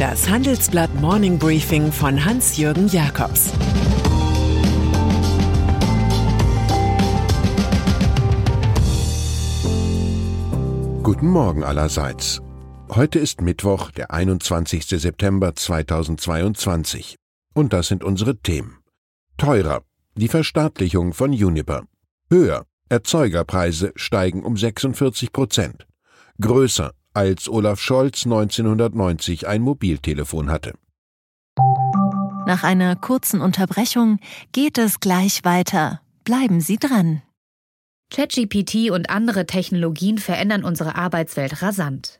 Das Handelsblatt Morning Briefing von Hans-Jürgen Jakobs Guten Morgen allerseits. Heute ist Mittwoch, der 21. September 2022. Und das sind unsere Themen. Teurer. Die Verstaatlichung von Juniper. Höher. Erzeugerpreise steigen um 46 Prozent. Größer als Olaf Scholz 1990 ein Mobiltelefon hatte. Nach einer kurzen Unterbrechung geht es gleich weiter. Bleiben Sie dran. ChatGPT und andere Technologien verändern unsere Arbeitswelt rasant.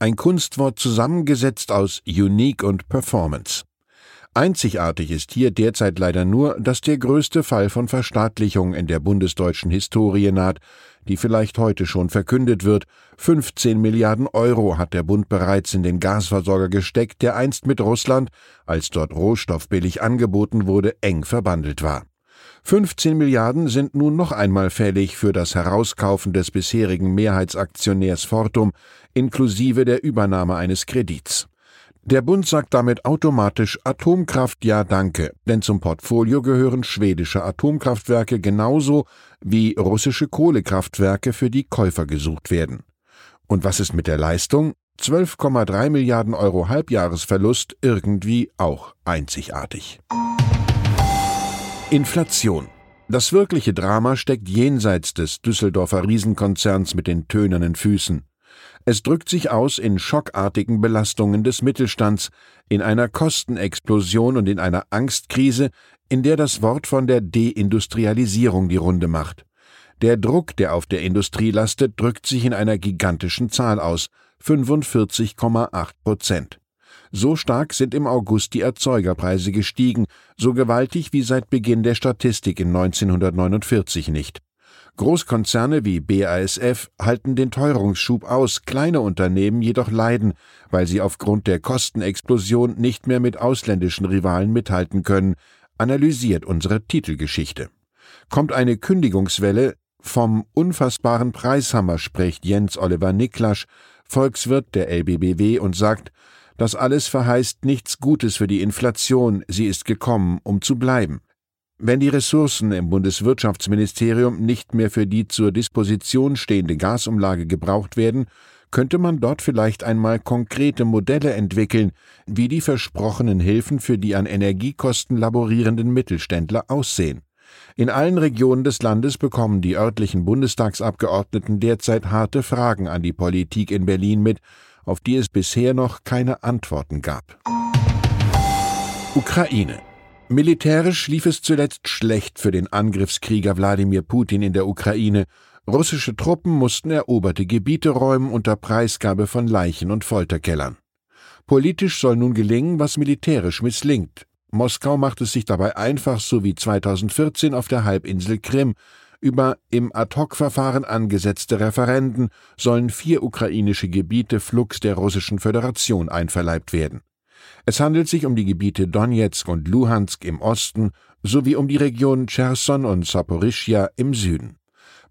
ein Kunstwort zusammengesetzt aus Unique und Performance. Einzigartig ist hier derzeit leider nur, dass der größte Fall von Verstaatlichung in der bundesdeutschen Historie naht, die vielleicht heute schon verkündet wird. 15 Milliarden Euro hat der Bund bereits in den Gasversorger gesteckt, der einst mit Russland, als dort Rohstoff billig angeboten wurde, eng verbandelt war. 15 Milliarden sind nun noch einmal fällig für das Herauskaufen des bisherigen Mehrheitsaktionärs Fortum inklusive der Übernahme eines Kredits. Der Bund sagt damit automatisch Atomkraft ja danke, denn zum Portfolio gehören schwedische Atomkraftwerke genauso wie russische Kohlekraftwerke, für die Käufer gesucht werden. Und was ist mit der Leistung? 12,3 Milliarden Euro Halbjahresverlust irgendwie auch einzigartig. Inflation. Das wirkliche Drama steckt jenseits des Düsseldorfer Riesenkonzerns mit den tönernen Füßen. Es drückt sich aus in schockartigen Belastungen des Mittelstands, in einer Kostenexplosion und in einer Angstkrise, in der das Wort von der Deindustrialisierung die Runde macht. Der Druck, der auf der Industrie lastet, drückt sich in einer gigantischen Zahl aus 45,8 Prozent. So stark sind im August die Erzeugerpreise gestiegen, so gewaltig wie seit Beginn der Statistik in 1949 nicht. Großkonzerne wie BASF halten den Teuerungsschub aus, kleine Unternehmen jedoch leiden, weil sie aufgrund der Kostenexplosion nicht mehr mit ausländischen Rivalen mithalten können, analysiert unsere Titelgeschichte. Kommt eine Kündigungswelle, vom unfassbaren Preishammer spricht Jens Oliver Niklasch, Volkswirt der LBBW und sagt, das alles verheißt nichts Gutes für die Inflation, sie ist gekommen, um zu bleiben. Wenn die Ressourcen im Bundeswirtschaftsministerium nicht mehr für die zur Disposition stehende Gasumlage gebraucht werden, könnte man dort vielleicht einmal konkrete Modelle entwickeln, wie die versprochenen Hilfen für die an Energiekosten laborierenden Mittelständler aussehen. In allen Regionen des Landes bekommen die örtlichen Bundestagsabgeordneten derzeit harte Fragen an die Politik in Berlin mit, auf die es bisher noch keine Antworten gab. Ukraine. Militärisch lief es zuletzt schlecht für den Angriffskrieger Wladimir Putin in der Ukraine. Russische Truppen mussten eroberte Gebiete räumen unter Preisgabe von Leichen und Folterkellern. Politisch soll nun gelingen, was militärisch misslingt. Moskau macht es sich dabei einfach, so wie 2014 auf der Halbinsel Krim, über im Ad-hoc-Verfahren angesetzte Referenden sollen vier ukrainische Gebiete flugs der Russischen Föderation einverleibt werden. Es handelt sich um die Gebiete Donetsk und Luhansk im Osten sowie um die Region Cherson und Saporischia im Süden.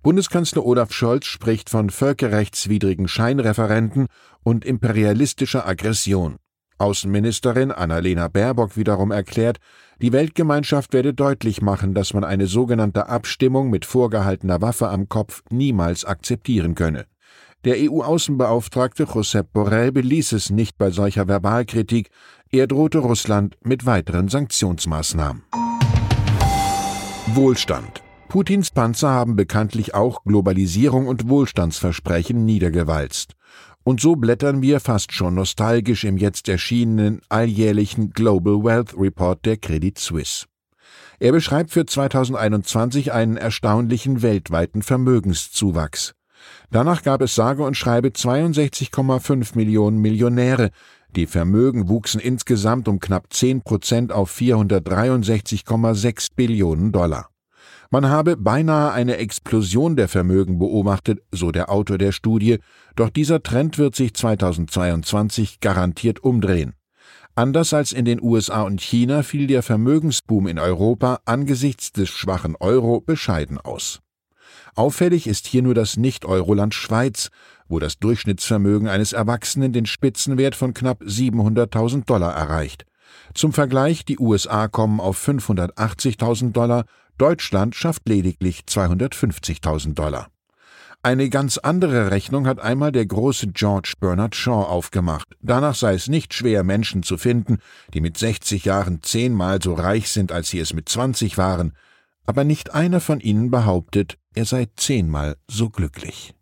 Bundeskanzler Olaf Scholz spricht von völkerrechtswidrigen Scheinreferenten und imperialistischer Aggression. Außenministerin Annalena Baerbock wiederum erklärt, die Weltgemeinschaft werde deutlich machen, dass man eine sogenannte Abstimmung mit vorgehaltener Waffe am Kopf niemals akzeptieren könne. Der EU-Außenbeauftragte Josep Borrell beließ es nicht bei solcher Verbalkritik, er drohte Russland mit weiteren Sanktionsmaßnahmen. Wohlstand. Putins Panzer haben bekanntlich auch Globalisierung und Wohlstandsversprechen niedergewalzt. Und so blättern wir fast schon nostalgisch im jetzt erschienenen alljährlichen Global Wealth Report der Credit Suisse. Er beschreibt für 2021 einen erstaunlichen weltweiten Vermögenszuwachs. Danach gab es sage und schreibe 62,5 Millionen Millionäre, Die Vermögen wuchsen insgesamt um knapp 10 Prozent auf 463,6 Billionen Dollar. Man habe beinahe eine Explosion der Vermögen beobachtet, so der Autor der Studie, doch dieser Trend wird sich 2022 garantiert umdrehen. Anders als in den USA und China fiel der Vermögensboom in Europa angesichts des schwachen Euro bescheiden aus. Auffällig ist hier nur das Nicht-Euroland Schweiz, wo das Durchschnittsvermögen eines Erwachsenen den Spitzenwert von knapp 700.000 Dollar erreicht. Zum Vergleich, die USA kommen auf 580.000 Dollar, Deutschland schafft lediglich 250.000 Dollar. Eine ganz andere Rechnung hat einmal der große George Bernard Shaw aufgemacht. Danach sei es nicht schwer, Menschen zu finden, die mit 60 Jahren zehnmal so reich sind, als sie es mit 20 waren. Aber nicht einer von ihnen behauptet, er sei zehnmal so glücklich.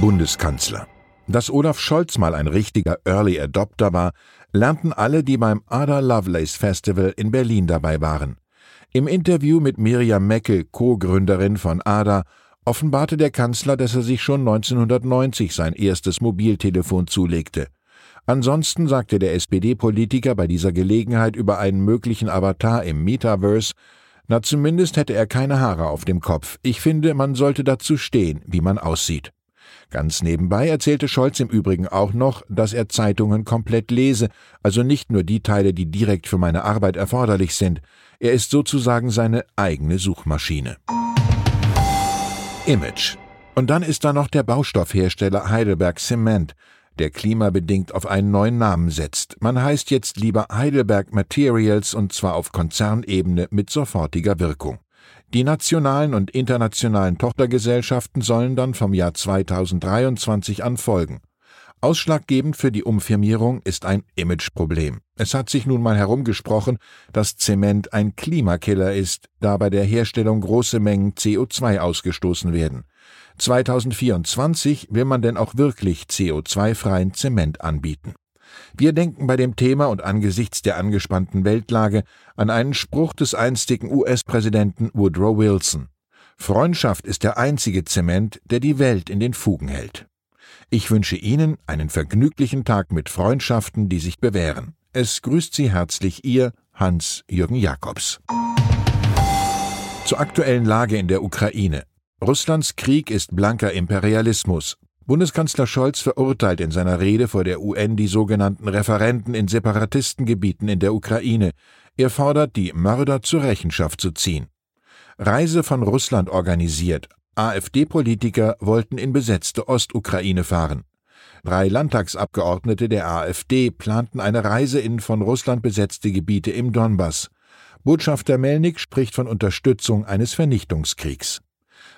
Bundeskanzler. Dass Olaf Scholz mal ein richtiger Early Adopter war, lernten alle, die beim Ada Lovelace Festival in Berlin dabei waren. Im Interview mit Miriam Meckel, Co-Gründerin von ADA, offenbarte der Kanzler, dass er sich schon 1990 sein erstes Mobiltelefon zulegte. Ansonsten sagte der SPD-Politiker bei dieser Gelegenheit über einen möglichen Avatar im Metaverse, na zumindest hätte er keine Haare auf dem Kopf. Ich finde, man sollte dazu stehen, wie man aussieht. Ganz nebenbei erzählte Scholz im Übrigen auch noch, dass er Zeitungen komplett lese, also nicht nur die Teile, die direkt für meine Arbeit erforderlich sind. Er ist sozusagen seine eigene Suchmaschine. Image. Und dann ist da noch der Baustoffhersteller Heidelberg Cement, der klimabedingt auf einen neuen Namen setzt. Man heißt jetzt lieber Heidelberg Materials und zwar auf Konzernebene mit sofortiger Wirkung. Die nationalen und internationalen Tochtergesellschaften sollen dann vom Jahr 2023 an folgen. Ausschlaggebend für die Umfirmierung ist ein Imageproblem. Es hat sich nun mal herumgesprochen, dass Zement ein Klimakiller ist, da bei der Herstellung große Mengen CO2 ausgestoßen werden. 2024 will man denn auch wirklich CO2-freien Zement anbieten. Wir denken bei dem Thema und angesichts der angespannten Weltlage an einen Spruch des einstigen US-Präsidenten Woodrow Wilson. Freundschaft ist der einzige Zement, der die Welt in den Fugen hält. Ich wünsche Ihnen einen vergnüglichen Tag mit Freundschaften, die sich bewähren. Es grüßt Sie herzlich Ihr Hans-Jürgen Jakobs. Zur aktuellen Lage in der Ukraine. Russlands Krieg ist blanker Imperialismus. Bundeskanzler Scholz verurteilt in seiner Rede vor der UN die sogenannten Referenten in Separatistengebieten in der Ukraine. Er fordert, die Mörder zur Rechenschaft zu ziehen. Reise von Russland organisiert, AfD-Politiker wollten in besetzte Ostukraine fahren. Drei Landtagsabgeordnete der AfD planten eine Reise in von Russland besetzte Gebiete im Donbass. Botschafter Melnik spricht von Unterstützung eines Vernichtungskriegs.